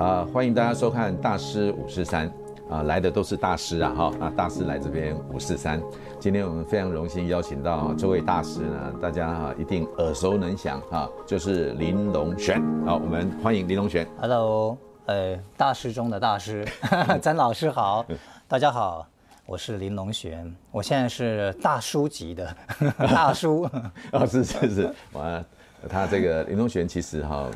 啊、呃，欢迎大家收看《大师五四三》啊，来的都是大师啊哈啊，大师来这边五四三。今天我们非常荣幸邀请到这位大师呢，大家哈一定耳熟能详啊，就是林龙璇。好，我们欢迎林龙璇。Hello，呃，大师中的大师，詹老师好，大家好，我是林龙璇，我现在是大叔级的 大叔。哦，是是是，完他这个林龙璇其实哈。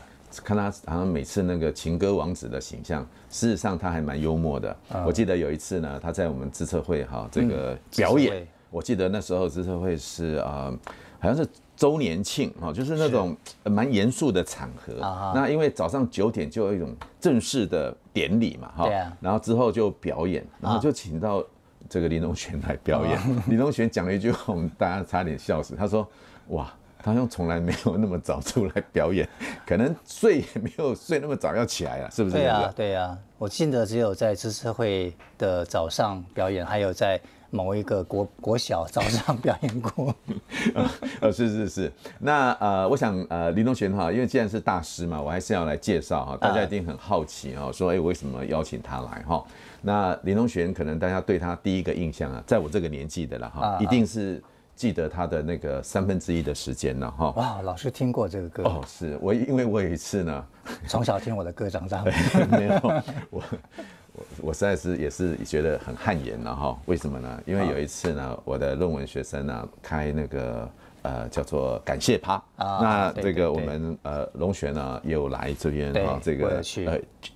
看他好像每次那个情歌王子的形象，事实上他还蛮幽默的。我记得有一次呢，他在我们知策会哈这个表演，我记得那时候知策会是啊，好像是周年庆哈，就是那种蛮严肃的场合。那因为早上九点就有一种正式的典礼嘛哈，然后之后就表演，然后就请到这个林龙玄来表演。林龙玄讲了一句话，我们大家差点笑死。他说：“哇。”他好像从来没有那么早出来表演，可能睡也没有睡那么早要起来了，是不是？对啊，对啊。我记得只有在知识会的早上表演，还有在某一个国国小早上表演过。呃，是是是。那呃，我想呃，林东玄哈，因为既然是大师嘛，我还是要来介绍哈，大家一定很好奇哈，说哎，为什么邀请他来哈？那林东玄可能大家对他第一个印象啊，在我这个年纪的了哈，一定是。记得他的那个三分之一的时间了，哈。哇，老师听过这个歌哦，是我，因为我有一次呢，从小听我的歌长大。没有，我我我实在是也是觉得很汗颜了哈。为什么呢？因为有一次呢，我的论文学生呢开那个。呃，叫做感谢趴啊，那这个我们呃龙璇呢也有来这边啊，这个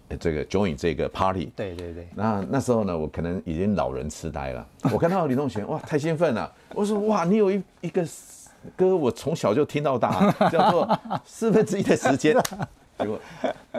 呃这个 join 这个 party，对对对。那那时候呢，我可能已经老人痴呆了。我看到李龙玄，哇，太兴奋了！我说哇，你有一一个歌，我从小就听到大，叫做四分之一的时间。结果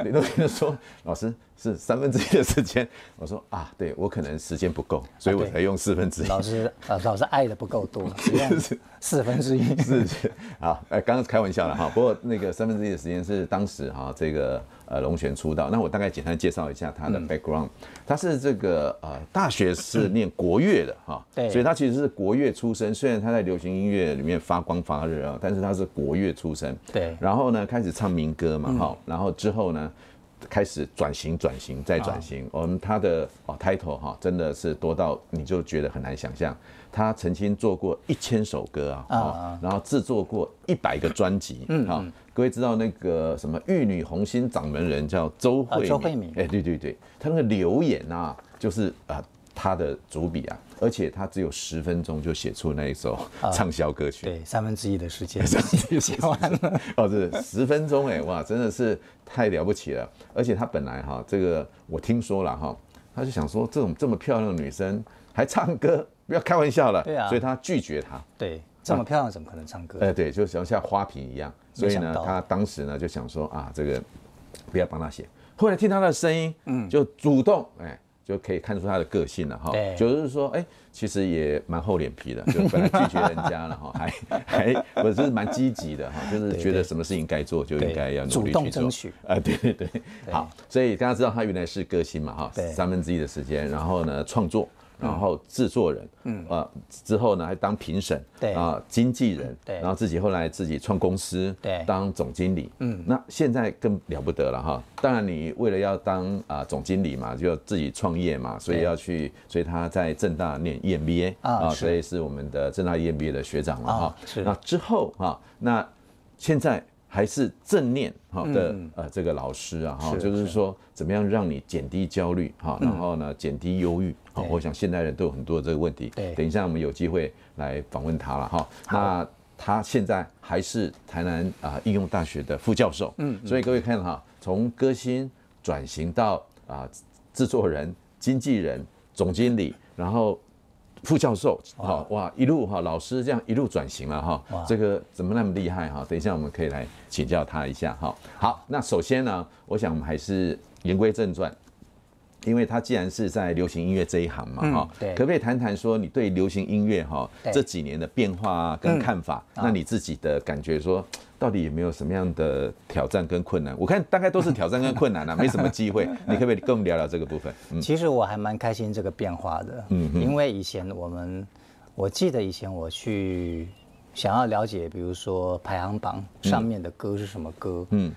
李龙玄说，老师。是三分之一的时间，我说啊，对我可能时间不够，所以我才用四分之一。老师，老师爱的不够多，是四分之一。是是，好，哎，刚刚开玩笑了哈。不过那个三分之一的时间是当时哈这个呃龙泉出道，那我大概简单介绍一下他的 background。他是这个呃大学是念国乐的哈，对，所以他其实是国乐出身。虽然他在流行音乐里面发光发热啊，但是他是国乐出身。对，然后呢开始唱民歌嘛哈，然后之后呢。开始转型，转型再转型。我们他的哦 title 哈，真的是多到你就觉得很难想象。他曾经做过一千首歌啊，然后制作过一百个专辑。嗯，啊，各位知道那个什么玉女红心掌门人叫周慧敏？周慧敏。哎，对对对，他那个留言啊，就是啊。他的主笔啊，而且他只有十分钟就写出那一首畅销歌曲，对，三分之一的时间 就写完了。哦，是十分钟哎，哇，真的是太了不起了。而且他本来哈，这个我听说了哈，他就想说，这种这么漂亮的女生还唱歌，不要开玩笑了。对啊，所以他拒绝她。对，这么漂亮怎么可能唱歌？哎，对，就像像花瓶一样。所以呢，他当时呢就想说啊，这个不要帮他写。后来听他的声音，嗯，就主动哎。就可以看出他的个性了哈，就是说，哎，其实也蛮厚脸皮的，就本来拒绝人家了哈，还还不是蛮积极的哈，就是觉得什么事情该做就应该要努力去做，主动争取。啊，对对对，好，所以大家知道他原来是歌星嘛哈，三分之一的时间，然后呢创作。然后制作人，嗯，啊，之后呢还当评审，对啊，经纪人，对，然后自己后来自己创公司，对，当总经理，嗯，那现在更了不得了哈。当然你为了要当啊总经理嘛，就要自己创业嘛，所以要去，所以他在正大念 EMBA 啊，所以是我们的正大 EMBA 的学长了哈。是，那之后哈，那现在。还是正念哈的呃这个老师啊哈，就是说怎么样让你减低焦虑哈，然后呢减低忧郁好。我想现代人都有很多这个问题。对，等一下我们有机会来访问他了哈。那他现在还是台南啊应用大学的副教授。嗯，所以各位看哈，从歌星转型到啊制作人、经纪人、总经理，然后。副教授，好哇，一路哈，老师这样一路转型了哈，这个怎么那么厉害哈？等一下我们可以来请教他一下哈。好，那首先呢，我想我们还是言归正传，因为他既然是在流行音乐这一行嘛哈，对，可不可以谈谈说你对流行音乐哈这几年的变化跟看法？那你自己的感觉说？到底有没有什么样的挑战跟困难？我看大概都是挑战跟困难啊，没什么机会。你可不可以跟我们聊聊这个部分？嗯，其实我还蛮开心这个变化的，嗯，因为以前我们，我记得以前我去想要了解，比如说排行榜上面的歌是什么歌，嗯，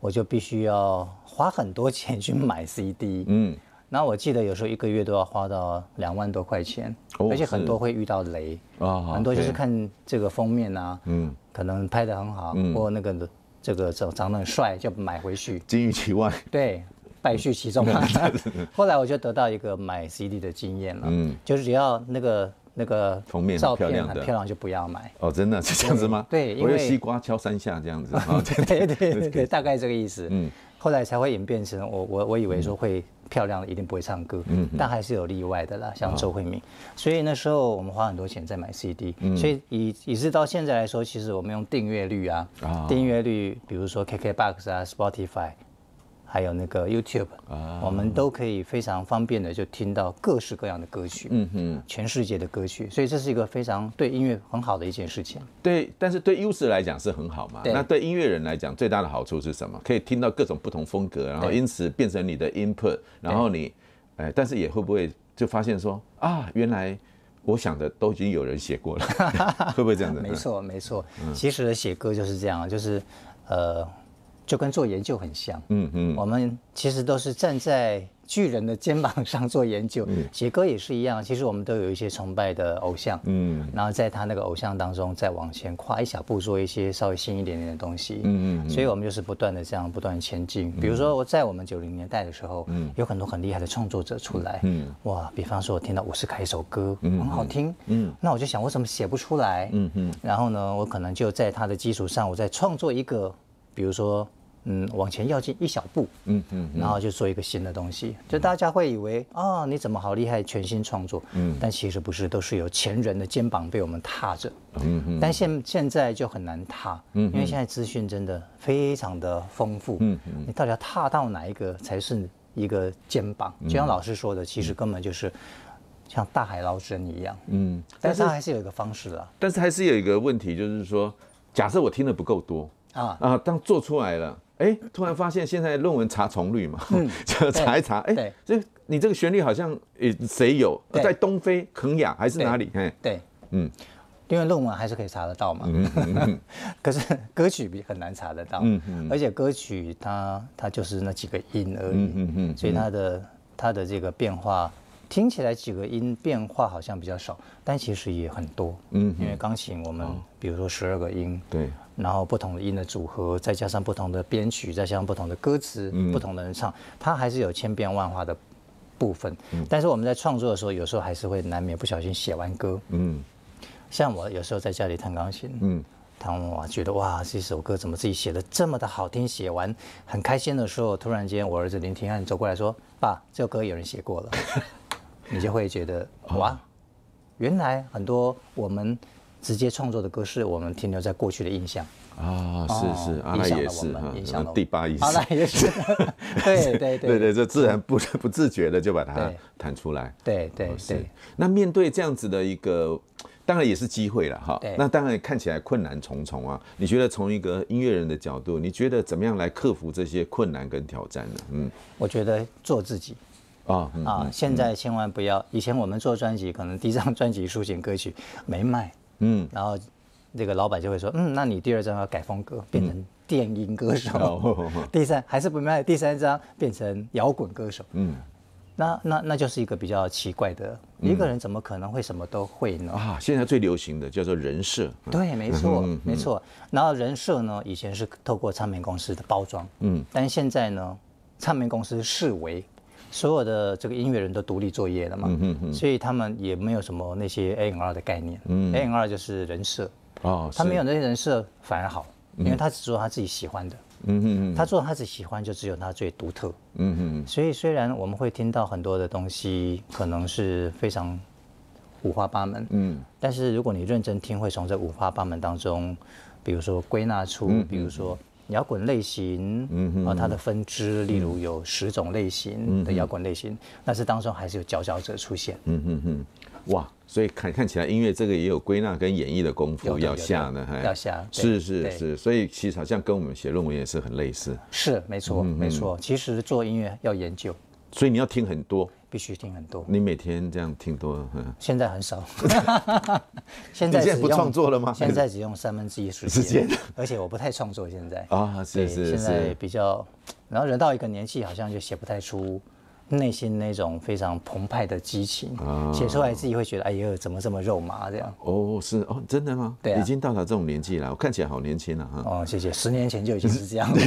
我就必须要花很多钱去买 CD。嗯。然后我记得有时候一个月都要花到两万多块钱，哦、而且很多会遇到雷啊，很多就是看这个封面啊，嗯，可能拍的很好，嗯、或那个这个长长得很帅就买回去，金玉其外，对，败絮其中 嘛。后来我就得到一个买 CD 的经验了，嗯，就是只要那个那个封面照片很漂亮就不要买。哦，真的是这样子吗？对，因为西瓜敲三下这样子。对对 对对，大概这个意思。嗯，后来才会演变成我我我以为说会。漂亮的一定不会唱歌，嗯，但还是有例外的啦，像周慧敏。所以那时候我们花很多钱在买 CD，所以以以至到现在来说，其实我们用订阅率啊，订阅率，比如说 KKBOX 啊，Spotify。还有那个 YouTube，啊，我们都可以非常方便的就听到各式各样的歌曲，嗯哼，全世界的歌曲，所以这是一个非常对音乐很好的一件事情。对，但是对 user 来讲是很好嘛？那对音乐人来讲最大的好处是什么？可以听到各种不同风格，然后因此变成你的 input，然后你，哎，但是也会不会就发现说啊，原来我想的都已经有人写过了，会不会这样子？没错，没错。其实写歌就是这样，就是呃。就跟做研究很像，嗯嗯，我们其实都是站在巨人的肩膀上做研究，写歌也是一样。其实我们都有一些崇拜的偶像，嗯，然后在他那个偶像当中再往前跨一小步，做一些稍微新一点点的东西，嗯嗯，所以我们就是不断的这样不断前进。比如说我在我们九零年代的时候，嗯，有很多很厉害的创作者出来，嗯，哇，比方说我听到伍思凯一首歌，嗯，很好听，嗯，那我就想我怎么写不出来，嗯嗯，然后呢，我可能就在他的基础上，我再创作一个，比如说。嗯，往前要进一小步，嗯嗯，然后就做一个新的东西，就大家会以为啊，你怎么好厉害，全新创作，嗯，但其实不是，都是有前人的肩膀被我们踏着，嗯嗯，但现现在就很难踏，嗯，因为现在资讯真的非常的丰富，嗯嗯，你到底要踏到哪一个才是一个肩膀？就像老师说的，其实根本就是像大海捞针一样，嗯，但是它还是有一个方式的，但是还是有一个问题，就是说，假设我听的不够多啊。啊，当做出来了。哎，突然发现现在论文查重率嘛，就查一查，哎，这你这个旋律好像诶谁有？在东非肯雅还是哪里？哎，对，嗯，因为论文还是可以查得到嘛，嗯，可是歌曲比很难查得到，嗯嗯，而且歌曲它它就是那几个音而已，嗯嗯，所以它的它的这个变化听起来几个音变化好像比较少，但其实也很多，嗯，因为钢琴我们比如说十二个音，对。然后不同的音的组合，再加上不同的编曲，再加上不同的歌词，嗯、不同的人唱，它还是有千变万化的部分。嗯、但是我们在创作的时候，有时候还是会难免不小心写完歌。嗯，像我有时候在家里弹钢琴，嗯，弹完觉得哇，这首歌怎么自己写的这么的好听？写完很开心的时候，突然间我儿子林廷汉走过来说：“爸，这首歌有人写过了。”你就会觉得 哇，原来很多我们。直接创作的歌是我们停留在过去的印象。啊，是是，阿赖也是哈，第八意识，阿赖也是，对对对。对，这自然不 不自觉的就把它弹出来，对对对。那面对这样子的一个，当然也是机会了哈。那当然看起来困难重重啊。你觉得从一个音乐人的角度，你觉得怎么样来克服这些困难跟挑战呢？嗯，我觉得做自己。啊啊，现在千万不要，以前我们做专辑，可能第一张专辑抒情歌曲没卖。嗯，然后那个老板就会说，嗯，那你第二张要改风格，变成电音歌手。嗯、第三还是不卖，第三张变成摇滚歌手。嗯，那那那就是一个比较奇怪的，嗯、一个人怎么可能会什么都会呢？啊，现在最流行的叫做人设。对，没错，嗯、没错。然后人设呢，以前是透过唱片公司的包装，嗯，但现在呢，唱片公司视为。所有的这个音乐人都独立作业了嘛，嗯嗯、所以他们也没有什么那些 A&R 的概念。嗯、A&R 就是人设，哦，他没有那些人设反而好，因为他只做他自己喜欢的。嗯、他做他自己喜欢，就只有他最独特。嗯、所以虽然我们会听到很多的东西，可能是非常五花八门。嗯，但是如果你认真听，会从这五花八门当中，比如说归纳出，嗯、比如说。摇滚类型，嗯哼，啊，它的分支，例如有十种类型的摇滚类型，但是当中还是有佼佼者出现，嗯哼哼，哇，所以看看起来音乐这个也有归纳跟演绎的功夫要下呢，还要下，是是是，所以其实好像跟我们写论文也是很类似，是没错没错，其实做音乐要研究，所以你要听很多，必须听很多。你每天这样听多了？现在很少。现在不创作了吗？现在只用三分之一时间，而且我不太创作现在啊，是是是，现在比较，然后人到一个年纪，好像就写不太出。内心那种非常澎湃的激情，写出来自己会觉得，哎呦，怎么这么肉麻这样？哦，是哦，真的吗？对，已经到了这种年纪了，我看起来好年轻了哈。哦，谢谢，十年前就已经是这样子。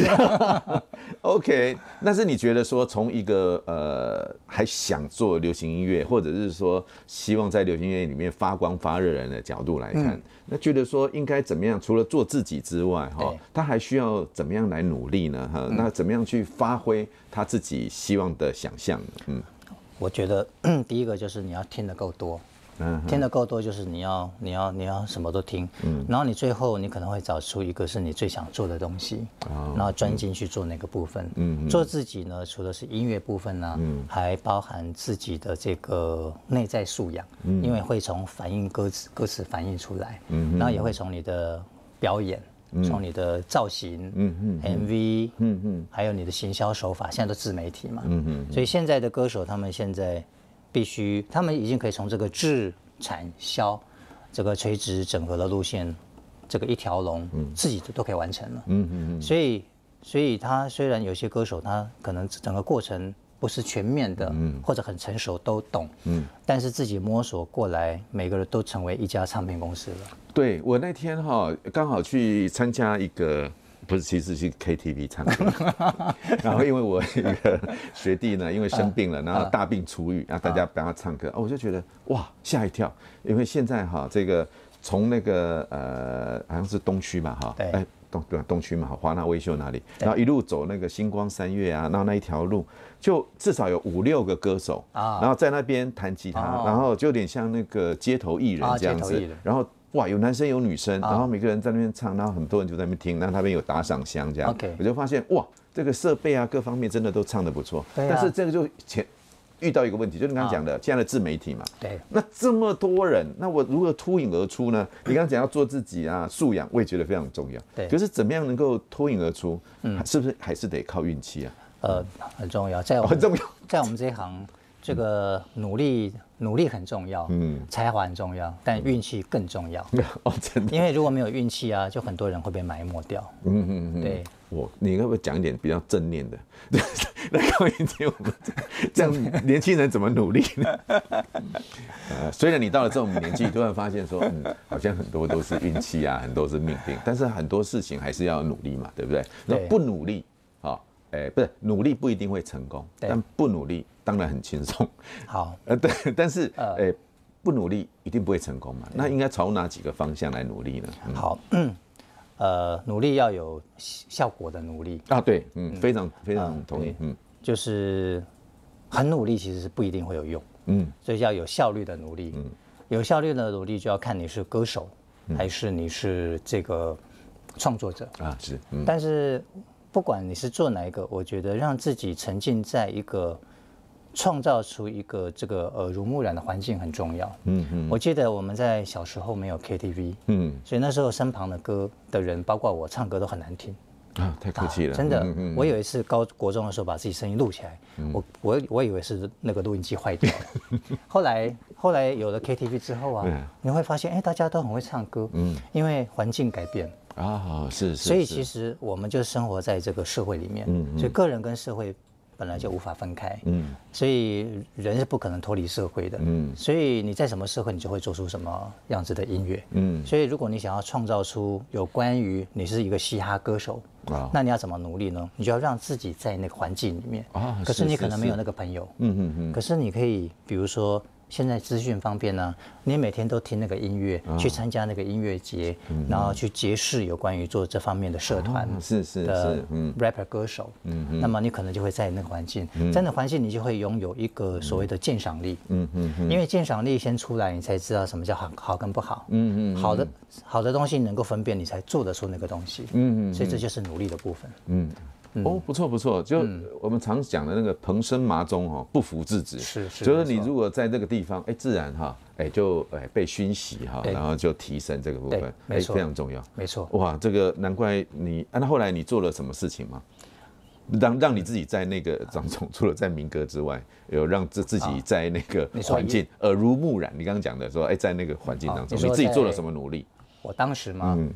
OK，那是你觉得说，从一个呃还想做流行音乐，或者是说希望在流行音乐里面发光发热人的角度来看，那觉得说应该怎么样？除了做自己之外，哈，他还需要怎么样来努力呢？哈，那怎么样去发挥他自己希望的想象？嗯，我觉得 第一个就是你要听得够多，嗯，听得够多就是你要你要你要什么都听，嗯，然后你最后你可能会找出一个是你最想做的东西，然后专心去做那个部分，嗯，做自己呢，除了是音乐部分呢，嗯，还包含自己的这个内在素养，嗯，因为会从反映歌词歌词反映出来，嗯，然后也会从你的表演。从你的造型，嗯嗯，MV，嗯嗯，还有你的行销手法，现在都自媒体嘛，嗯嗯，所以现在的歌手他们现在必须，他们已经可以从这个制产销这个垂直整合的路线，这个一条龙，自己都都可以完成了，嗯嗯嗯，所以所以他虽然有些歌手他可能整个过程。不是全面的，或者很成熟都懂，嗯，但是自己摸索过来，每个人都成为一家唱片公司了。对，我那天哈刚好去参加一个，不是其实去 KTV 唱歌，然后因为我一个学弟呢，因为生病了，然后大病初愈，然后大家帮他唱歌，我就觉得哇吓一跳，因为现在哈这个从那个呃好像是东区嘛哈，哎，东对东区嘛，华纳威秀那里，然后一路走那个星光三月啊，然后那一条路。就至少有五六个歌手啊，然后在那边弹吉他，然后就有点像那个街头艺人这样子。然后哇，有男生有女生，然后每个人在那边唱，然后很多人就在那边听，然后那边有打赏箱这样。我就发现哇，这个设备啊各方面真的都唱的不错。但是这个就前遇到一个问题，就是你刚刚讲的现在的自媒体嘛。对。那这么多人，那我如何脱颖而出呢？你刚刚讲要做自己啊，素养我也觉得非常重要。对。可是怎么样能够脱颖而出？嗯，是不是还是得靠运气啊？呃，很重要，在我们很重要，在我们这一行，这个努力努力很重要，嗯，才华很重要，但运气更重要。哦，真的，因为如果没有运气啊，就很多人会被埋没掉。嗯嗯嗯，对。我，你可不可以讲一点比较正面的？我们这样年轻人怎么努力呢？呃，虽然你到了这种年纪，突然发现说，嗯，好像很多都是运气啊，很多是命定，但是很多事情还是要努力嘛，对不对？那不努力。哎、欸，不是努力不一定会成功，但不努力当然很轻松。好，呃，对，但是，哎、呃。欸，不努力一定不会成功嘛？那应该朝哪几个方向来努力呢？嗯、好，呃，努力要有效果的努力。啊，对，嗯，非常非常同意，嗯，就是很努力其实是不一定会有用，嗯，所以要有效率的努力，嗯，有效率的努力就要看你是歌手、嗯、还是你是这个创作者。啊，是，嗯、但是。不管你是做哪一个，我觉得让自己沉浸在一个创造出一个这个耳濡目染的环境很重要。嗯嗯。我记得我们在小时候没有 KTV，嗯，所以那时候身旁的歌的人，包括我唱歌都很难听。啊，太客气了。真的，我有一次高国中的时候把自己声音录起来，我我我以为是那个录音机坏掉了。后来后来有了 KTV 之后啊，你会发现，哎，大家都很会唱歌。嗯。因为环境改变。啊，是是，所以其实我们就生活在这个社会里面，嗯，所以个人跟社会本来就无法分开，嗯，所以人是不可能脱离社会的，嗯，所以你在什么社会，你就会做出什么样子的音乐，嗯，所以如果你想要创造出有关于你是一个嘻哈歌手，啊，那你要怎么努力呢？你就要让自己在那个环境里面，啊，可是你可能没有那个朋友，嗯嗯嗯，可是你可以，比如说。现在资讯方便呢，你每天都听那个音乐，去参加那个音乐节，然后去结识有关于做这方面的社团，是是是，嗯，rapper 歌手，嗯嗯，那么你可能就会在那个环境，在那环境你就会拥有一个所谓的鉴赏力，嗯嗯，因为鉴赏力先出来，你才知道什么叫好好跟不好，嗯嗯，好的好的东西能够分辨，你才做得出那个东西，嗯嗯，所以这就是努力的部分，嗯。哦，不错不错，就我们常讲的那个蓬生麻中哈，不服自直，是是，就是你如果在这个地方，哎，自然哈，哎就哎被熏习哈，然后就提升这个部分，哎非常重要，没错。哇，这个难怪你，那后来你做了什么事情吗？让让你自己在那个当中，除了在民歌之外，有让自自己在那个环境耳濡目染。你刚刚讲的说，哎，在那个环境当中，你自己做了什么努力？我当时吗？嗯，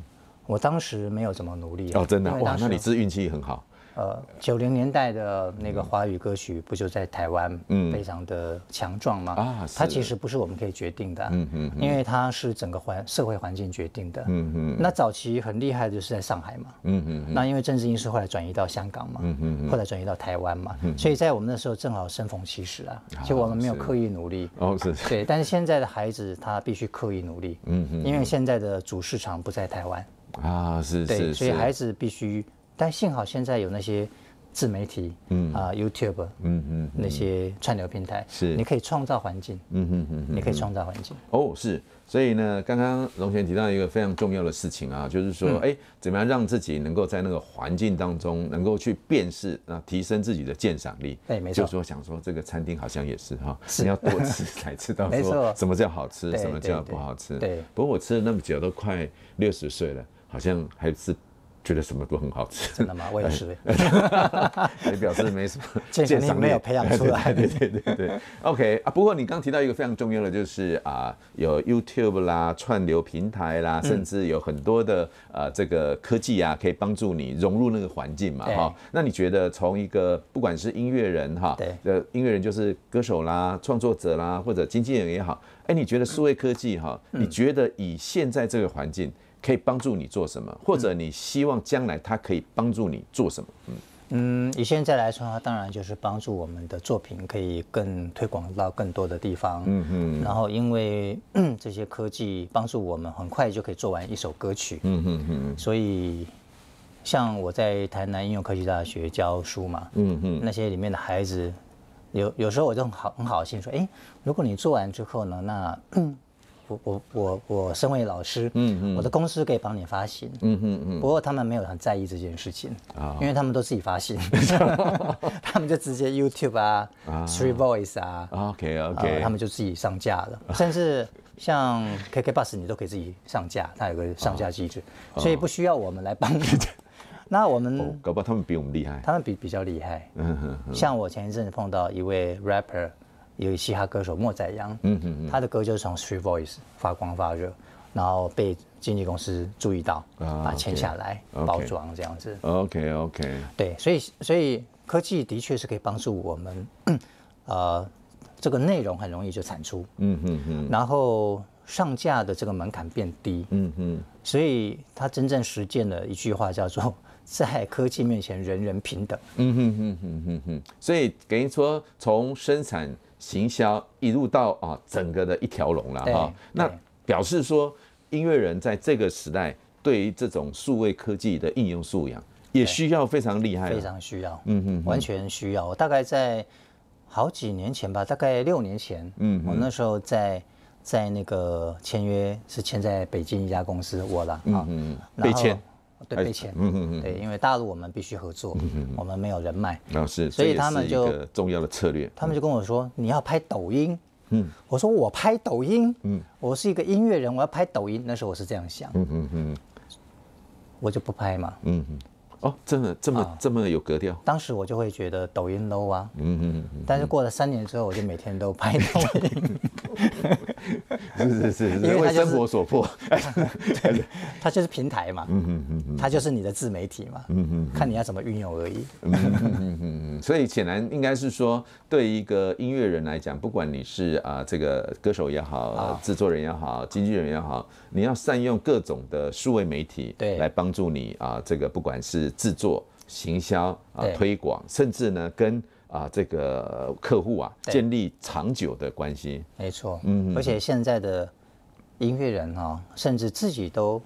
我当时没有怎么努力哦，真的哇，那你是运气很好。呃，九零年代的那个华语歌曲，不就在台湾，嗯，非常的强壮吗？啊，它其实不是我们可以决定的，嗯嗯，因为它是整个环社会环境决定的，嗯嗯。那早期很厉害的就是在上海嘛，嗯嗯。那因为政治因素后来转移到香港嘛，嗯嗯，后来转移到台湾嘛，所以在我们那时候正好生逢其时啊，其实我们没有刻意努力，哦是，对。但是现在的孩子他必须刻意努力，嗯嗯，因为现在的主市场不在台湾，啊是，对，所以孩子必须。但幸好现在有那些自媒体，嗯啊，YouTube，嗯嗯，那些串流平台，是你可以创造环境，嗯嗯嗯，你可以创造环境。哦，是，所以呢，刚刚龙泉提到一个非常重要的事情啊，就是说，哎，怎么样让自己能够在那个环境当中能够去辨识啊，提升自己的鉴赏力。对，没错。就说想说这个餐厅好像也是哈，你要多吃才知道说什么叫好吃，什么叫不好吃。对。不过我吃了那么久，都快六十岁了，好像还是。觉得什么都很好吃，真的吗？我也是，也表示没什么 鉴赏力没有培养出来。对对对对，OK 啊。不过你刚提到一个非常重要的，就是啊，有 YouTube 啦、串流平台啦，甚至有很多的呃这个科技啊，可以帮助你融入那个环境嘛，哈。那你觉得从一个不管是音乐人哈，对，呃，音乐人就是歌手啦、创作者啦，或者经纪人也好，哎，你觉得数位科技哈，你觉得以现在这个环境？可以帮助你做什么，或者你希望将来它可以帮助你做什么？嗯嗯，以现在来说，它当然就是帮助我们的作品可以更推广到更多的地方。嗯嗯。然后因为这些科技帮助我们很快就可以做完一首歌曲。嗯嗯嗯。所以像我在台南应用科技大学教书嘛，嗯嗯，那些里面的孩子有有时候我就很好很好心说，哎，如果你做完之后呢，那。我我我我身为老师，嗯嗯，我的公司可以帮你发行，嗯嗯嗯。不过他们没有很在意这件事情啊，因为他们都自己发行 他们就直接 YouTube 啊，Three Voice 啊，OK OK，他们就自己上架了。甚至像 KK Bus 你都可以自己上架，它有个上架机制，所以不需要我们来帮你。那我们搞不好他们比我们厉害，他们比比较厉害。嗯哼，像我前一阵子碰到一位 rapper。有嘻哈歌手莫宰阳，嗯嗯嗯，他的歌就是从 Street Voice 发光发热，然后被经纪公司注意到，把它签下来包装这样子。OK OK。对，所以所以科技的确是可以帮助我们，呃，这个内容很容易就产出，嗯嗯嗯，然后上架的这个门槛变低，嗯嗯，所以他真正实践了一句话叫做 在科技面前人人平等，嗯哼哼哼哼哼，所以等于说从生产。行销一路到啊，整个的一条龙了哈。那表示说，音乐人在这个时代，对于这种数位科技的应用素养，也需要非常厉害，非常需要，嗯嗯，完全需要。我大概在好几年前吧，大概六年前，嗯，我那时候在在那个签约是签在北京一家公司，我了，嗯嗯，被签。对，被签，嗯嗯嗯，对，因为大陆我们必须合作，嗯嗯，我们没有人脉，啊是，所以他们就重要的策略，他们就跟我说，你要拍抖音，嗯，我说我拍抖音，嗯，我是一个音乐人，我要拍抖音，那时候我是这样想，嗯嗯嗯，我就不拍嘛，嗯嗯。哦，真的这么这么有格调？当时我就会觉得抖音 low 啊，嗯嗯嗯。但是过了三年之后，我就每天都拍抖音。是是是，因为生活所迫。它就是平台嘛，嗯嗯嗯，它就是你的自媒体嘛，嗯嗯，看你要怎么运用而已。嗯嗯嗯，所以显然应该是说，对一个音乐人来讲，不管你是啊这个歌手也好，制作人也好，经纪人也好，你要善用各种的数位媒体，对，来帮助你啊这个不管是。制作、行销啊、推广，甚至呢，跟啊这个客户啊建立长久的关系。没错，嗯，而且现在的音乐人哈，甚至自己都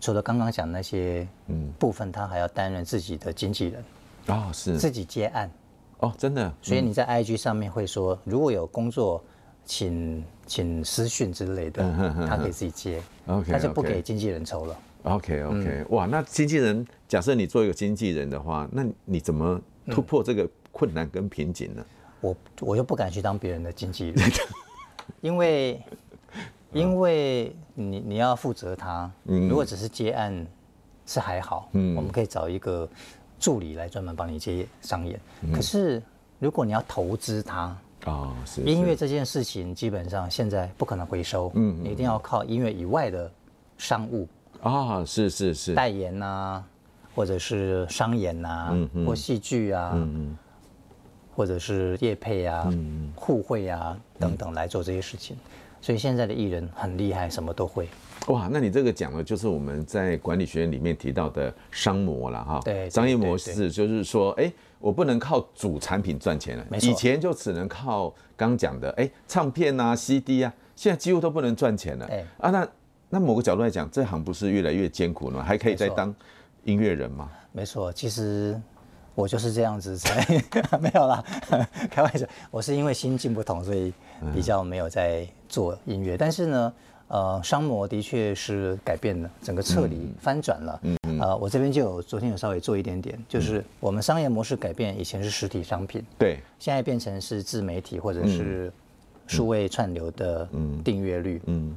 除了刚刚讲那些嗯。部分，他还要担任自己的经纪人。啊，是。自己接案。哦，真的。所以你在 IG 上面会说，如果有工作，请请私讯之类的，他可以自己接，OK，他就不给经纪人抽了。OK OK，哇，那经纪人，假设你做一个经纪人的话，那你怎么突破这个困难跟瓶颈呢？我我又不敢去当别人的经纪人，因为因为你你要负责他，如果只是接案是还好，嗯。我们可以找一个助理来专门帮你接商演。嗯、可是如果你要投资他啊，是音乐这件事情，基本上现在不可能回收，嗯，你一定要靠音乐以外的商务啊，是是是，代言呐、啊，或者是商演呐、啊，或戏剧啊，嗯嗯、或者是业配啊，嗯、互惠啊等等来做这些事情。所以现在的艺人很厉害，什么都会。哇，那你这个讲的就是我们在管理学院里面提到的商模了哈。对，商业模式就是说，哎，我不能靠主产品赚钱了。以前就只能靠刚讲的，哎，唱片啊、CD 啊，现在几乎都不能赚钱了。哎。啊，那那某个角度来讲，这行不是越来越艰苦了吗？还可以再当音乐人吗？没错，其实我就是这样子才 没有啦，开玩笑。我是因为心境不同，所以比较没有在做音乐，但是呢。呃，商模的确是改变了，整个彻底翻转了。嗯嗯。呃，我这边就有昨天有稍微做一点点，就是我们商业模式改变，以前是实体商品，对，现在变成是自媒体或者是数位串流的订阅率。嗯。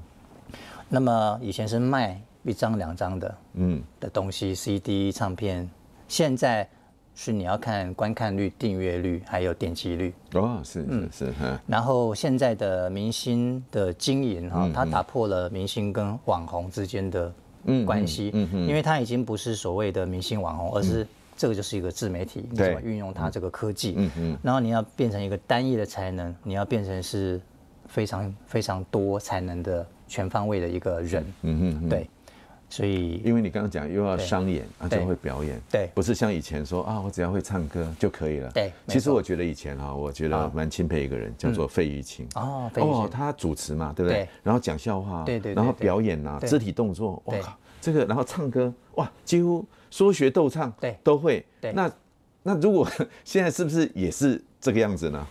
那么以前是卖一张两张的，嗯，的东西，CD 唱片，现在。是你要看观看率、订阅率，还有点击率。哦，是是是，嗯。然后现在的明星的经营哈，它打破了明星跟网红之间的关系，嗯嗯，因为它已经不是所谓的明星网红，而是这个就是一个自媒体，你怎么运用它这个科技，嗯嗯。然后你要变成一个单一的才能，你要变成是非常非常多才能的全方位的一个人，嗯嗯，对。所以，因为你刚刚讲又要商演啊，就会表演，对，不是像以前说啊，我只要会唱歌就可以了。对，其实我觉得以前啊，我觉得蛮钦佩一个人，叫做费玉清。哦，哦，他主持嘛，对不对？然后讲笑话，对对，然后表演呐，肢体动作，哇靠，这个，然后唱歌，哇，几乎说学逗唱，对，都会。对，那那如果现在是不是也是这个样子呢？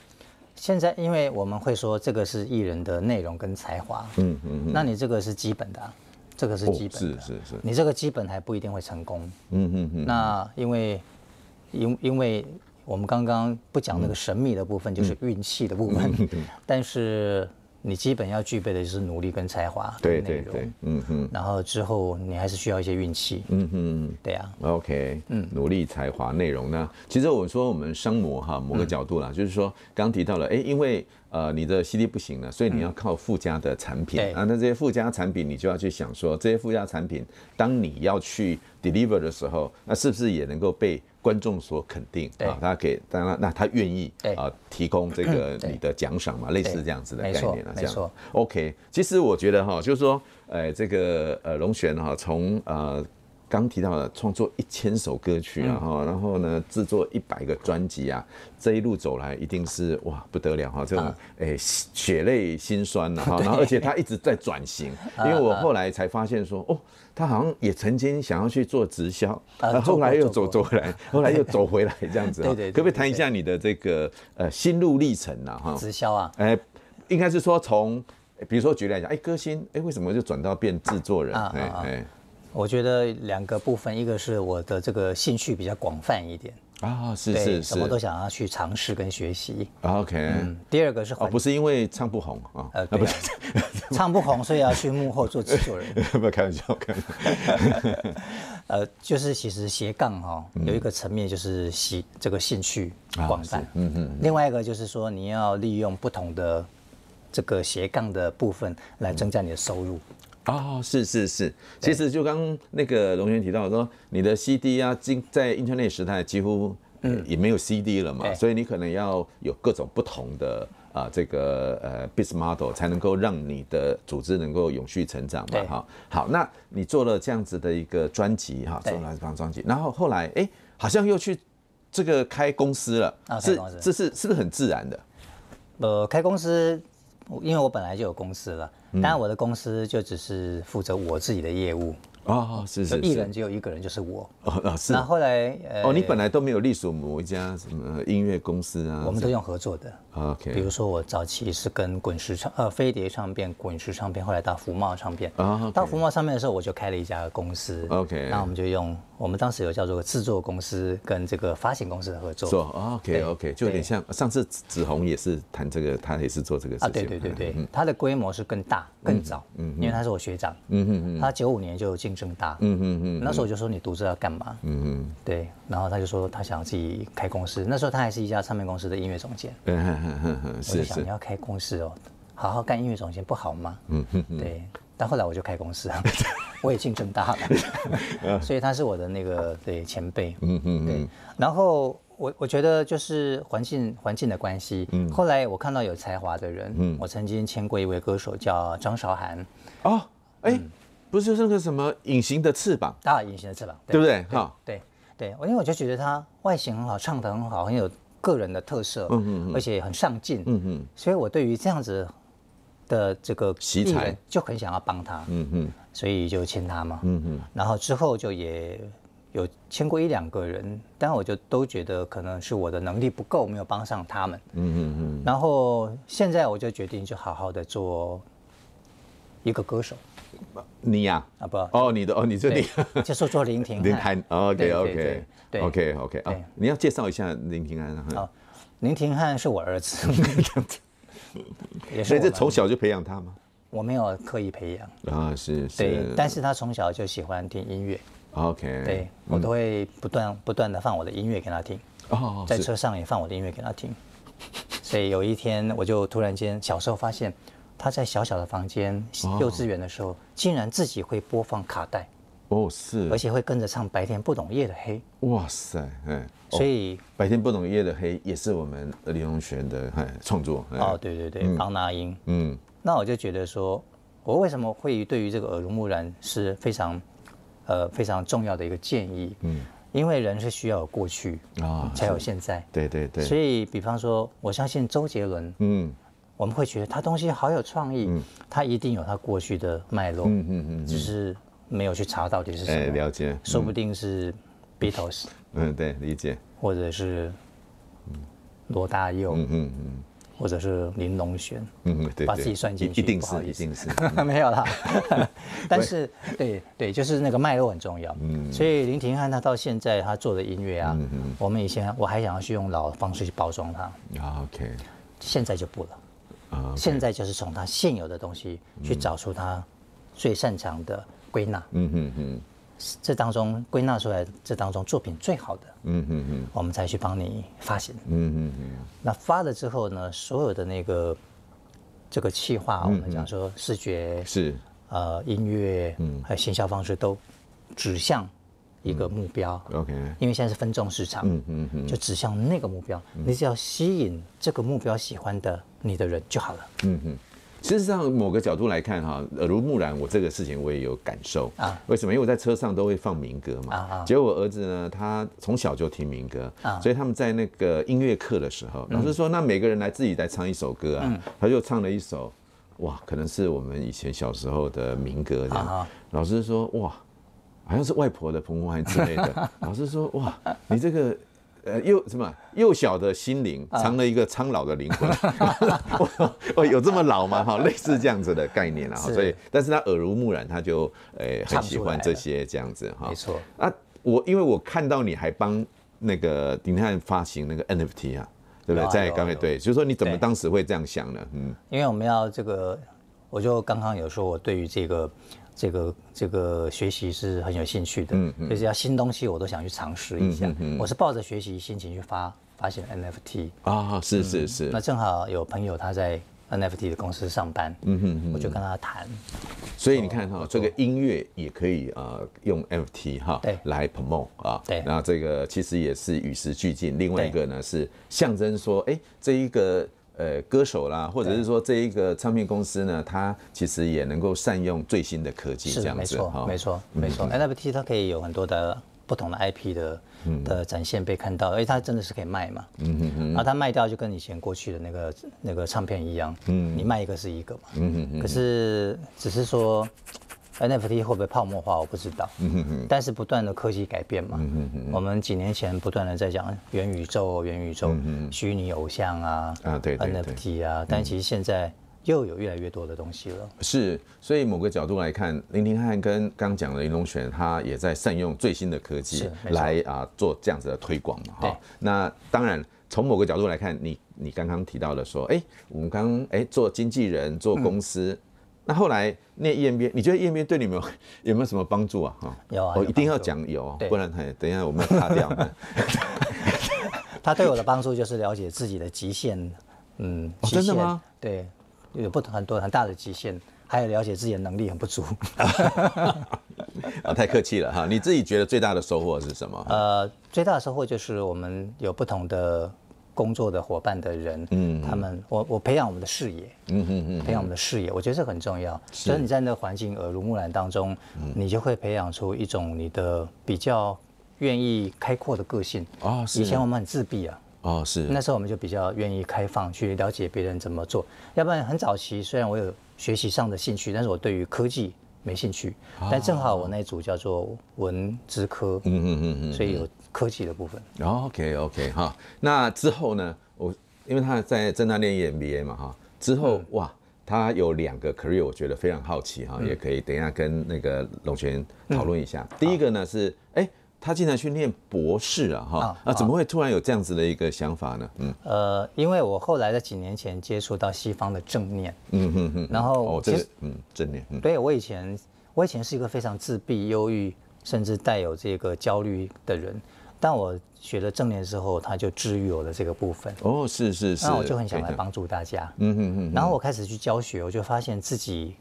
现在，因为我们会说这个是艺人的内容跟才华，嗯嗯，那你这个是基本的。这个是基本的，是是是，你这个基本还不一定会成功。嗯嗯嗯。那因为，因因为我们刚刚不讲那个神秘的部分，就是运气的部分。但是你基本要具备的就是努力跟才华。对对对。嗯哼。然后之后你还是需要一些运气。嗯哼。对啊。OK。嗯。努力、才华、内容呢？其实我说我们商模哈，某个角度啦，就是说刚提到了，哎，因为。呃，你的 CD 不行了，所以你要靠附加的产品、嗯、啊。那这些附加产品，你就要去想说，这些附加产品，当你要去 deliver 的时候，那是不是也能够被观众所肯定啊？他给，当然，那他愿意啊提供这个你的奖赏嘛，类似这样子的概念啊，这样。OK，其实我觉得哈，就是说，呃，这个呃龙璇哈，从呃。刚提到的创作一千首歌曲啊，哈，然后呢，制作一百个专辑啊，这一路走来一定是哇不得了哈，这种诶血泪心酸呐哈，然后而且他一直在转型，因为我后来才发现说哦，他好像也曾经想要去做直销，然后后来又走走回来，后来又走回来这样子，对对，可不可以谈一下你的这个呃心路历程呢？哈，直销啊，哎，应该是说从比如说举例来讲，哎，歌星哎为什么就转到变制作人？哎哎。我觉得两个部分，一个是我的这个兴趣比较广泛一点啊，是是是，什么都想要去尝试跟学习。OK，嗯，第二个是哦，不是因为唱不红啊，呃，不是。唱不红，所以要去幕后做制作人。不要开玩笑，开玩笑。呃，就是其实斜杠哈，有一个层面就是喜这个兴趣广泛，嗯嗯，另外一个就是说你要利用不同的这个斜杠的部分来增加你的收入。哦，是是是，其实就刚那个龙源提到说，你的 CD 啊，今在 Internet 时代几乎嗯也没有 CD 了嘛，所以你可能要有各种不同的啊这个呃 business model 才能够让你的组织能够永续成长嘛哈。好，那你做了这样子的一个专辑哈，做了这张专辑，然后后来哎好像又去这个开公司了，是这是是不是很自然的？呃，开公司。因为我本来就有公司了，当然我的公司就只是负责我自己的业务。哦，是是，艺人只有一个人，就是我。哦，是。那后来，呃哦，你本来都没有隶属某一家什么音乐公司啊？我们都用合作的。OK。比如说我早期是跟滚石唱呃飞碟唱片、滚石唱片，后来到福茂唱片。啊。到福茂唱片的时候，我就开了一家公司。OK。那我们就用我们当时有叫做制作公司跟这个发行公司的合作。做 OK OK，就有点像上次紫红也是谈这个，他也是做这个事情。啊，对对对对，他的规模是更大更早，嗯，因为他是我学长，嗯嗯嗯，他九五年就进。进政大，嗯嗯嗯，那时候我就说你读这要干嘛？嗯嗯，对，然后他就说他想自己开公司，那时候他还是一家唱片公司的音乐总监，嗯嗯嗯嗯，我就想你要开公司哦，好好干音乐总监不好吗？嗯嗯嗯，对，但后来我就开公司 了，我也进正大了，所以他是我的那个对前辈，嗯嗯对，然后。我我觉得就是环境环境的关系。嗯，后来我看到有才华的人，嗯，我曾经签过一位歌手叫张韶涵。哦，哎、不是那个什么隐形的翅膀？啊，隐形的翅膀，对，对不对？哈，对对，我因为我就觉得他外形很好，唱得很好，很有个人的特色，嗯嗯，而且很上进，嗯嗯，所以我对于这样子的这个奇才就很想要帮他，嗯嗯，所以就签他嘛，嗯嗯，然后之后就也。有签过一两个人，但我就都觉得可能是我的能力不够，没有帮上他们。嗯嗯嗯。然后现在我就决定，就好好的做一个歌手。你呀？啊不哦，你的哦，你这里就是做林庭林汉。OK OK OK OK 啊，你要介绍一下林廷翰。哦，林庭汉是我儿子。所以这从小就培养他吗？我没有刻意培养啊，是是。对，但是他从小就喜欢听音乐。OK，对，我都会不断不断的放我的音乐给他听，哦，在车上也放我的音乐给他听，所以有一天我就突然间小时候发现他在小小的房间幼稚园的时候，竟然自己会播放卡带，哦是，而且会跟着唱白天不懂夜的黑，哇塞，哎，所以白天不懂夜的黑也是我们李荣璇的创作，哦对对对，方那英，嗯，那我就觉得说，我为什么会对于这个耳濡目染是非常。呃，非常重要的一个建议，嗯，因为人是需要有过去啊，才有现在，对对对。所以，比方说，我相信周杰伦，嗯，我们会觉得他东西好有创意，嗯，他一定有他过去的脉络，嗯嗯嗯，只是没有去查到底是什么，了解，说不定是 Beatles，嗯，对，理解，或者是罗大佑，嗯嗯嗯。或者是林隆璇，嗯，对，把自己算进去，一定是，一定是，没有啦。但是，对对，就是那个脉络很重要。嗯，所以林廷汉他到现在他做的音乐啊，我们以前我还想要去用老的方式去包装它。OK，现在就不了。啊，现在就是从他现有的东西去找出他最擅长的归纳。嗯嗯嗯。这当中归纳出来，这当中作品最好的，嗯嗯嗯，我们再去帮你发行，嗯嗯嗯。那发了之后呢，所有的那个这个企划，我们讲说视觉是呃音乐，嗯，还有行销方式都指向一个目标，OK。因为现在是分众市场，嗯嗯嗯，就指向那个目标，你只要吸引这个目标喜欢的你的人就好了，嗯嗯。事实上，某个角度来看，哈，耳濡目染，我这个事情我也有感受啊。为什么？因为我在车上都会放民歌嘛。啊。结果我儿子呢，他从小就听民歌，所以他们在那个音乐课的时候，老师说，那每个人来自己来唱一首歌啊。他就唱了一首，哇，可能是我们以前小时候的民歌这样。老师说，哇，好像是外婆的澎湖湾之类的。老师说，哇，你这个。呃，幼什么幼小的心灵藏了一个苍老的灵魂，哦，有这么老吗？哈，类似这样子的概念啊，所以，但是他耳濡目染，他就诶很喜欢这些这样子哈。没错啊，我因为我看到你还帮那个林廷翰发行那个 NFT 啊，对不对？在刚才对，就是说你怎么当时会这样想呢？嗯，因为我们要这个，我就刚刚有说我对于这个。这个这个学习是很有兴趣的，嗯嗯，就是要新东西我都想去尝试一下。嗯嗯，我是抱着学习心情去发发现 NFT 啊，是是是。那正好有朋友他在 NFT 的公司上班，嗯哼，我就跟他谈。所以你看哈，这个音乐也可以呃用 NFT 哈，对，来 promote 啊，对。然后这个其实也是与时俱进。另外一个呢是象征说，哎，这一个。呃，歌手啦，或者是说这一个唱片公司呢，它其实也能够善用最新的科技，这样子哈，没错，没错，没错。NFT 它可以有很多的不同的 IP 的的展现被看到，而且它真的是可以卖嘛，嗯嗯嗯，然后它卖掉就跟以前过去的那个那个唱片一样，嗯，你卖一个是一个嘛，嗯嗯，可是只是说。NFT 会不会泡沫化？我不知道。嗯哼哼。但是不断的科技改变嘛。嗯哼哼。我们几年前不断的在讲元宇宙、元宇宙、虚拟偶像啊。啊，对。NFT 啊，但其实现在又有越来越多的东西了。是，所以某个角度来看，林廷汉跟刚讲的林龙璇，他也在善用最新的科技来啊做这样子的推广嘛。哈。那当然，从某个角度来看，你你刚刚提到了说，哎，我们刚哎做经纪人、做公司。那后来念 EMBA，你觉得 EMBA 对你们有 有没有什么帮助啊？哈，有啊，我一定要讲有，不然还等一下我们要卡掉。他对我的帮助就是了解自己的极限，嗯，真的吗？对，有不同很多很大的极限，还有了解自己的能力很不足。啊，太客气了哈！你自己觉得最大的收获是什么？呃，最大的收获就是我们有不同的。工作的伙伴的人，嗯，他们我我培养我们的视野，嗯嗯嗯，培养我们的视野，我觉得这很重要。所以你在那个环境耳濡目染当中，你就会培养出一种你的比较愿意开阔的个性。哦，是。以前我们很自闭啊。哦，是。那时候我们就比较愿意开放，去了解别人怎么做。要不然很早期，虽然我有学习上的兴趣，但是我对于科技没兴趣。但正好我那组叫做文资科，嗯嗯嗯嗯，所以有。科技的部分。OK OK 哈，那之后呢？我因为他在正大念 EMBA 嘛哈，之后、嗯、哇，他有两个 career，我觉得非常好奇哈，嗯、也可以等一下跟那个龙泉讨论一下。嗯、第一个呢是，他竟然去念博士啊哈，啊，啊怎么会突然有这样子的一个想法呢？嗯，呃，因为我后来在几年前接触到西方的正念，嗯哼哼，然后哦这个嗯正念，嗯、对我以前我以前是一个非常自闭、忧郁，甚至带有这个焦虑的人。当我学了正念之后，他就治愈我的这个部分。哦，是是是。那我就很想来帮助大家。嗯嗯嗯。然后我开始去教学，我就发现自己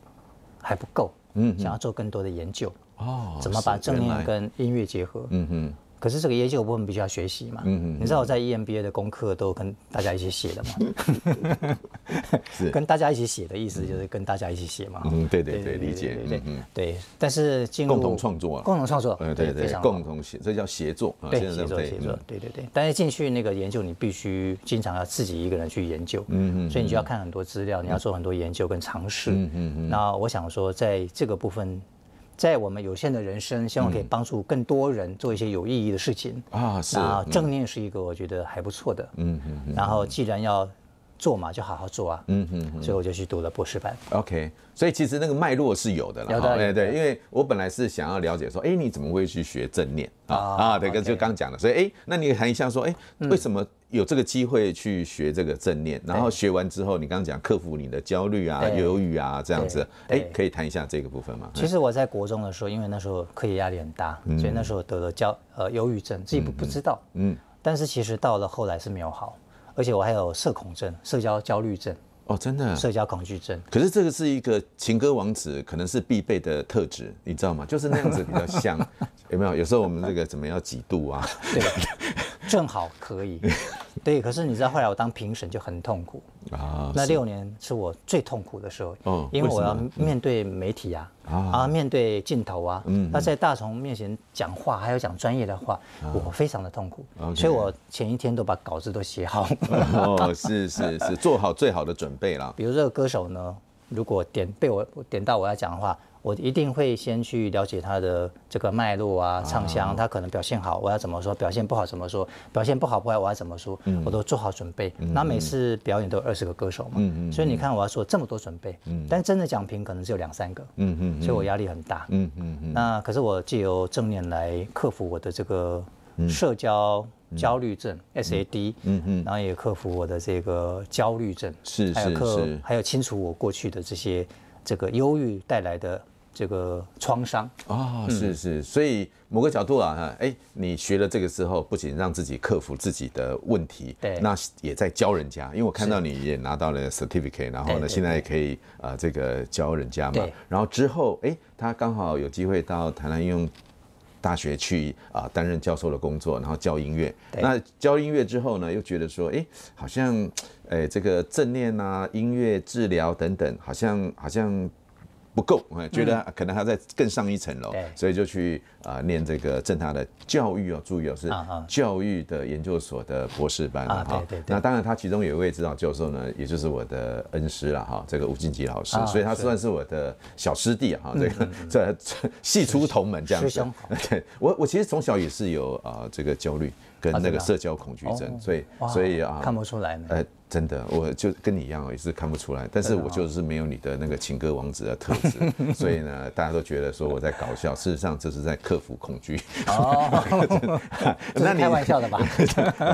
还不够。嗯。想要做更多的研究。哦。怎么把正念跟音乐结合？嗯哼。可是这个研究部分必须要学习嘛？嗯嗯。你知道我在 EMBA 的功课都跟大家一起写的嘛？是。跟大家一起写的意思就是跟大家一起写嘛？嗯，对对对，理解。对对。但是进入共同创作啊，共同创作。对对对，共同写，这叫协作。对，协作协作。对对对。但是进去那个研究，你必须经常要自己一个人去研究。嗯嗯。所以你就要看很多资料，你要做很多研究跟尝试。嗯嗯嗯。那我想说，在这个部分。在我们有限的人生，希望可以帮助更多人做一些有意义的事情啊。是啊，正念是一个我觉得还不错的。嗯嗯。然后既然要做嘛，就好好做啊。嗯嗯。所以我就去读了博士班。OK，所以其实那个脉络是有的了。对对，因为我本来是想要了解说，哎，你怎么会去学正念啊？啊，对，就刚讲的。所以，哎，那你谈一下说，哎，为什么？有这个机会去学这个正念，然后学完之后，你刚刚讲克服你的焦虑啊、犹豫啊这样子，哎，可以谈一下这个部分吗？其实我在国中的时候，因为那时候课业压力很大，所以那时候得了焦呃忧郁症，自己不不知道，嗯，但是其实到了后来是没有好，而且我还有社恐症、社交焦虑症。哦，真的，社交恐惧症。可是这个是一个情歌王子，可能是必备的特质，你知道吗？就是那样子比较像，有没有？有时候我们这个怎么要几度啊？对，正好可以。对，可是你知道后来我当评审就很痛苦啊。那六年是我最痛苦的时候，哦，因为我要面对媒体啊，啊，面对镜头啊，嗯，那在大众面前讲话，还要讲专业的话，我非常的痛苦。所以我前一天都把稿子都写好。哦，是是是，做好最好的准备了。比如这个歌手呢，如果点被我点到我要讲的话。我一定会先去了解他的这个脉络啊，唱腔，他可能表现好，我要怎么说？表现不好怎么说？表现不好不好，我要怎么说？我都做好准备。那每次表演都有二十个歌手嘛，所以你看我要做这么多准备，但真的讲评可能只有两三个，所以我压力很大。那可是我借由正念来克服我的这个社交焦虑症 （SAD），嗯嗯然后也克服我的这个焦虑症，是还有克还有清除我过去的这些这个忧郁带来的。这个创伤。哦，是是，所以某个角度啊，哈，哎，你学了这个之后，不仅让自己克服自己的问题，对，那也在教人家，因为我看到你也拿到了 certificate，然后呢，现在也可以啊，这个教人家嘛，然后之后，哎，他刚好有机会到台南应用大学去啊，担任教授的工作，然后教音乐，那教音乐之后呢，又觉得说，哎，好像，哎，这个正念啊，音乐治疗等等，好像好像。不够，我觉得可能还在更上一层楼，嗯、所以就去啊念这个正大的教育哦，注意哦，是教育的研究所的博士班啊。对对对。那当然，他其中有一位指导教授呢，也就是我的恩师了哈，这个吴静吉老师，所以他算是我的小师弟哈，这个这系出同门这样子。对，我我其实从小也是有啊这个焦虑跟那个社交恐惧症，所以所以啊看不出来呢。真的，我就跟你一样，也是看不出来。但是我就是没有你的那个情歌王子的特质，所以呢，大家都觉得说我在搞笑，事实上这是在克服恐惧。哦，那你开玩笑的吧？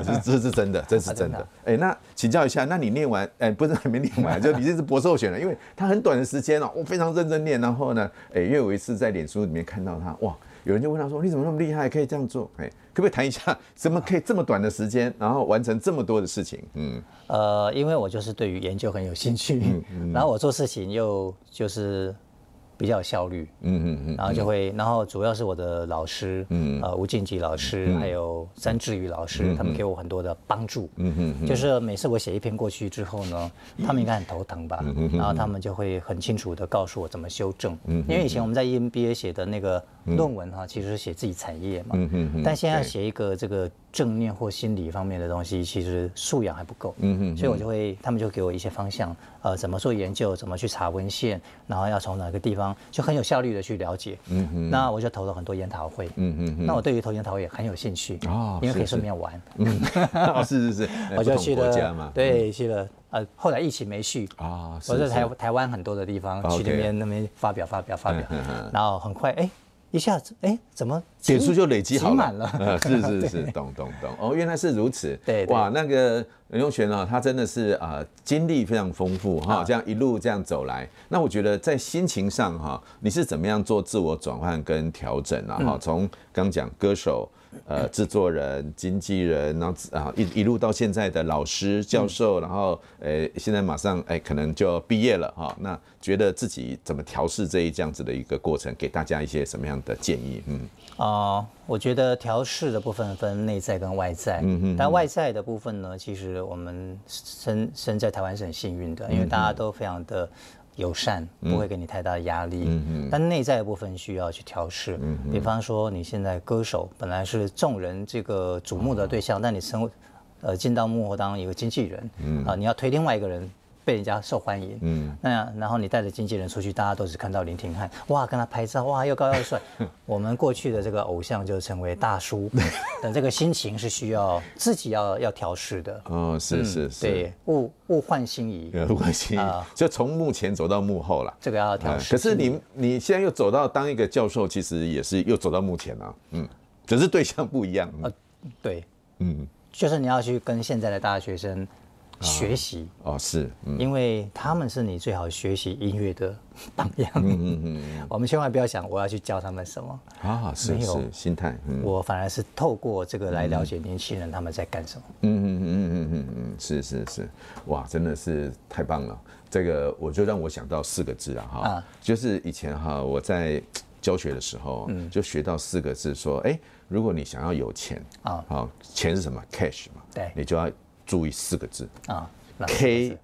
这这是真的，这是真的。哎，那请教一下，那你念完，哎，不是还没念完，就你这是博士候选人，因为他很短的时间哦，我非常认真念，然后呢，哎，因为我一次在脸书里面看到他，哇。有人就问他说：“你怎么那么厉害，可以这样做？哎，可不可以谈一下，怎么可以这么短的时间，然后完成这么多的事情？”嗯，呃，因为我就是对于研究很有兴趣，嗯嗯、然后我做事情又就是。比较有效率，嗯嗯嗯，然后就会，然后主要是我的老师，嗯。呃，吴静吉老师，还有三志宇老师，他们给我很多的帮助，嗯嗯，就是每次我写一篇过去之后呢，他们应该很头疼吧，然后他们就会很清楚的告诉我怎么修正，因为以前我们在 EMBA 写的那个论文哈，其实是写自己产业嘛，嗯嗯，但现在写一个这个。正念或心理方面的东西，其实素养还不够，所以我就会，他们就给我一些方向，呃，怎么做研究，怎么去查文献，然后要从哪个地方，就很有效率的去了解，嗯哼，那我就投了很多研讨会，嗯哼，那我对于投研讨会也很有兴趣，哦，因为可以顺便玩，嗯，是是是，我就去了，对，去了，呃，后来疫情没去，啊，我在台台湾很多的地方去那边那边发表发表发表，然后很快，哎。一下子，哎，怎么点数就累积好满了？是是是，懂懂懂。哦，原来是如此。对，哇，那个任永泉啊，他真的是啊，经历非常丰富哈，这样一路这样走来。那我觉得在心情上哈，你是怎么样做自我转换跟调整啊？哈，从刚讲歌手。呃，制作人、经纪人，然后啊一一路到现在的老师、教授，然后呃，现在马上哎，可能就毕业了哈。那觉得自己怎么调试这一这样子的一个过程，给大家一些什么样的建议？嗯，啊，我觉得调试的部分分内在跟外在。嗯嗯。但外在的部分呢，其实我们身身在台湾是很幸运的，因为大家都非常的。友善，不会给你太大的压力，嗯嗯，但内在的部分需要去调试。嗯，比方说你现在歌手本来是众人这个瞩目的对象，但你成，呃，进到幕后当一个经纪人，嗯。啊，你要推另外一个人。被人家受欢迎，嗯，那然后你带着经纪人出去，大家都只看到林廷汉，哇，跟他拍照，哇，又高又帅。我们过去的这个偶像就成为大叔，等这个心情是需要自己要要调试的。哦，是是是，对，物物换星移，物换星移，就从幕前走到幕后了。这个要调试。可是你你现在又走到当一个教授，其实也是又走到幕前了，嗯，只是对象不一样。呃，对，嗯，就是你要去跟现在的大学生。学习哦，是，因为他们是你最好学习音乐的榜样。嗯嗯嗯，我们千万不要想我要去教他们什么啊，是是心态。我反而是透过这个来了解年轻人他们在干什么。嗯嗯嗯嗯嗯嗯，是是是，哇，真的是太棒了。这个我就让我想到四个字啊哈，就是以前哈我在教学的时候，就学到四个字，说，哎，如果你想要有钱啊，好，钱是什么？cash 嘛，对，你就要。注意四个字啊，K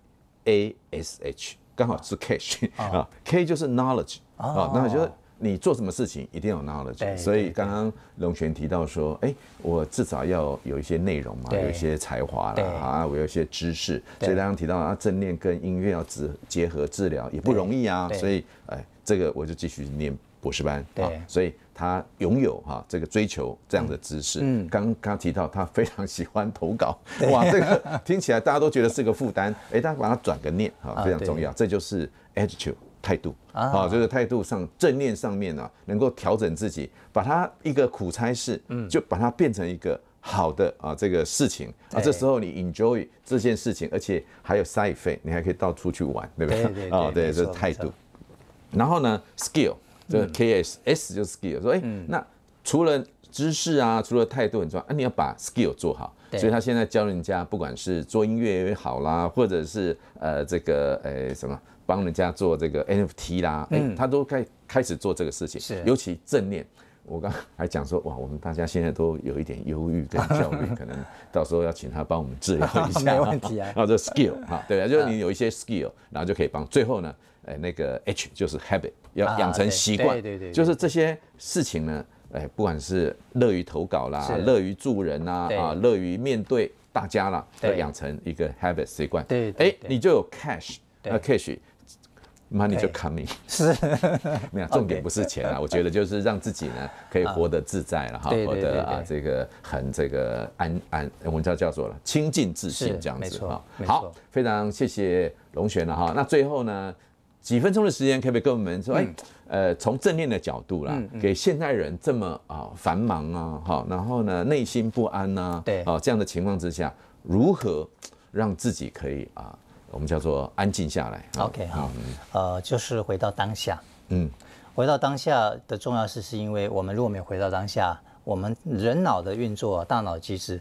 A S H，刚好是 cash 啊，K 就是 knowledge 啊，那就是你做什么事情一定要有 knowledge。所以刚刚龙泉提到说，哎，我至少要有一些内容嘛，有一些才华啦，啊，我有一些知识。所以刚刚提到啊，正念跟音乐要结结合治疗也不容易啊，所以哎，这个我就继续念博士班啊，所以。他拥有哈这个追求这样的知识，嗯，刚刚提到他非常喜欢投稿，哇，这个听起来大家都觉得是个负担，哎，大家把它转个念哈，非常重要，这就是 attitude 态度啊，就是态度上正念上面呢，能够调整自己，把它一个苦差事，嗯，就把它变成一个好的啊这个事情。啊，这时候你 enjoy 这件事情，而且还有 side effect，你还可以到处去玩，对不对？啊，对，这是态度。然后呢，skill。这个 K S S 就是 skill，说哎，那除了知识啊，除了态度很重要啊，你要把 skill 做好。所以他现在教人家，不管是做音乐也好啦，或者是呃这个呃什么帮人家做这个 NFT 啦，哎，他都开开始做这个事情。是，尤其正念，我刚还讲说哇，我们大家现在都有一点忧郁跟焦虑，可能到时候要请他帮我们治疗一下。没问题啊。然后这 skill 哈，对啊，就是你有一些 skill，然后就可以帮。最后呢，哎那个 H 就是 habit。要养成习惯，对对对，就是这些事情呢，哎，不管是乐于投稿啦，乐于助人呐，啊，乐于面对大家啦，要养成一个 habit 习惯。对，哎，你就有 cash，那 cash money 就 coming，是，没有重点不是钱啊，我觉得就是让自己呢可以活得自在了哈，活得啊这个很这个安安，我们叫叫做了清净自信这样子哈。好，非常谢谢龙璇了哈。那最后呢，几分钟的时间可不可以跟我们说，哎，呃，从正念的角度啦，给现代人这么啊繁忙啊，哈，然后呢内心不安呐，对，啊这样的情况之下，如何让自己可以啊？我们叫做安静下来。OK，好，呃，就是回到当下。嗯，回到当下的重要是，是因为我们如果没有回到当下，我们人脑的运作、大脑机制，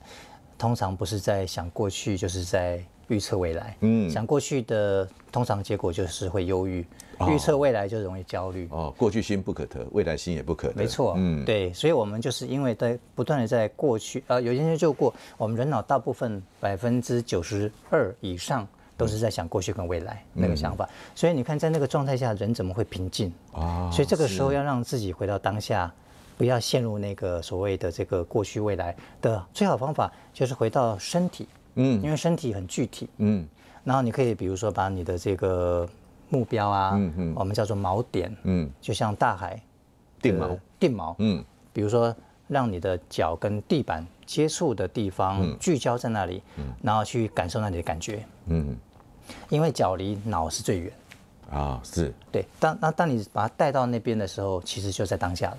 通常不是在想过去，就是在预测未来。嗯，想过去的通常结果就是会忧郁，预测未来就容易焦虑。哦，过去心不可得，未来心也不可得。没错。嗯，对，所以我们就是因为在不断的在过去，呃，有研究就过，我们人脑大部分百分之九十二以上。都是在想过去跟未来那个想法，所以你看，在那个状态下，人怎么会平静啊？所以这个时候要让自己回到当下，不要陷入那个所谓的这个过去未来的最好方法，就是回到身体，嗯，因为身体很具体，嗯，然后你可以比如说把你的这个目标啊，嗯嗯，我们叫做锚点，嗯，就像大海定锚，定锚，嗯，比如说让你的脚跟地板接触的地方聚焦在那里，嗯，然后去感受那里的感觉，嗯。因为脚离脑是最远，啊，是。对。当那当你把它带到那边的时候，其实就在当下了。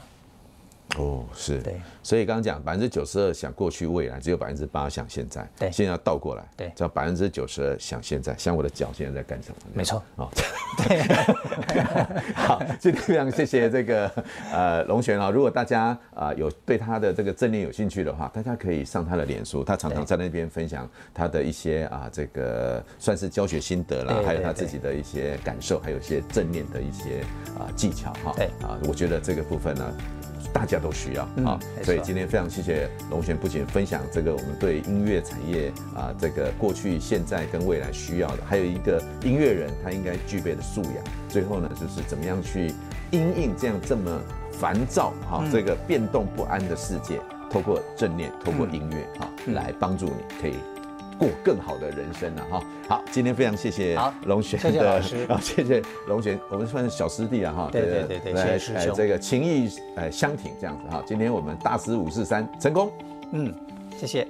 哦，是对，所以刚刚讲百分之九十二想过去未来，只有百分之八想现在。对，现在要倒过来，对，叫百分之九十二想现在，想我的脚现在在干什么？没错，哦，对，好，今天非常谢谢这个呃龙璇啊，如果大家啊有对他的这个正念有兴趣的话，大家可以上他的脸书，他常常在那边分享他的一些啊这个算是教学心得啦，还有他自己的一些感受，还有一些正念的一些啊技巧哈。对啊，我觉得这个部分呢。大家都需要啊，所以今天非常谢谢龙璇，不仅分享这个我们对音乐产业啊，这个过去、现在跟未来需要的，还有一个音乐人他应该具备的素养。最后呢，就是怎么样去因应这样这么烦躁哈，这个变动不安的世界，透过正念，透过音乐啊，来帮助你可以。过更好的人生了哈，好，今天非常谢谢龙璇的，谢谢老师，啊，谢谢龙璇，我们算是小师弟了哈，对对对对，来来这个情谊呃相挺这样子哈，今天我们大师五四三成功，嗯，谢谢。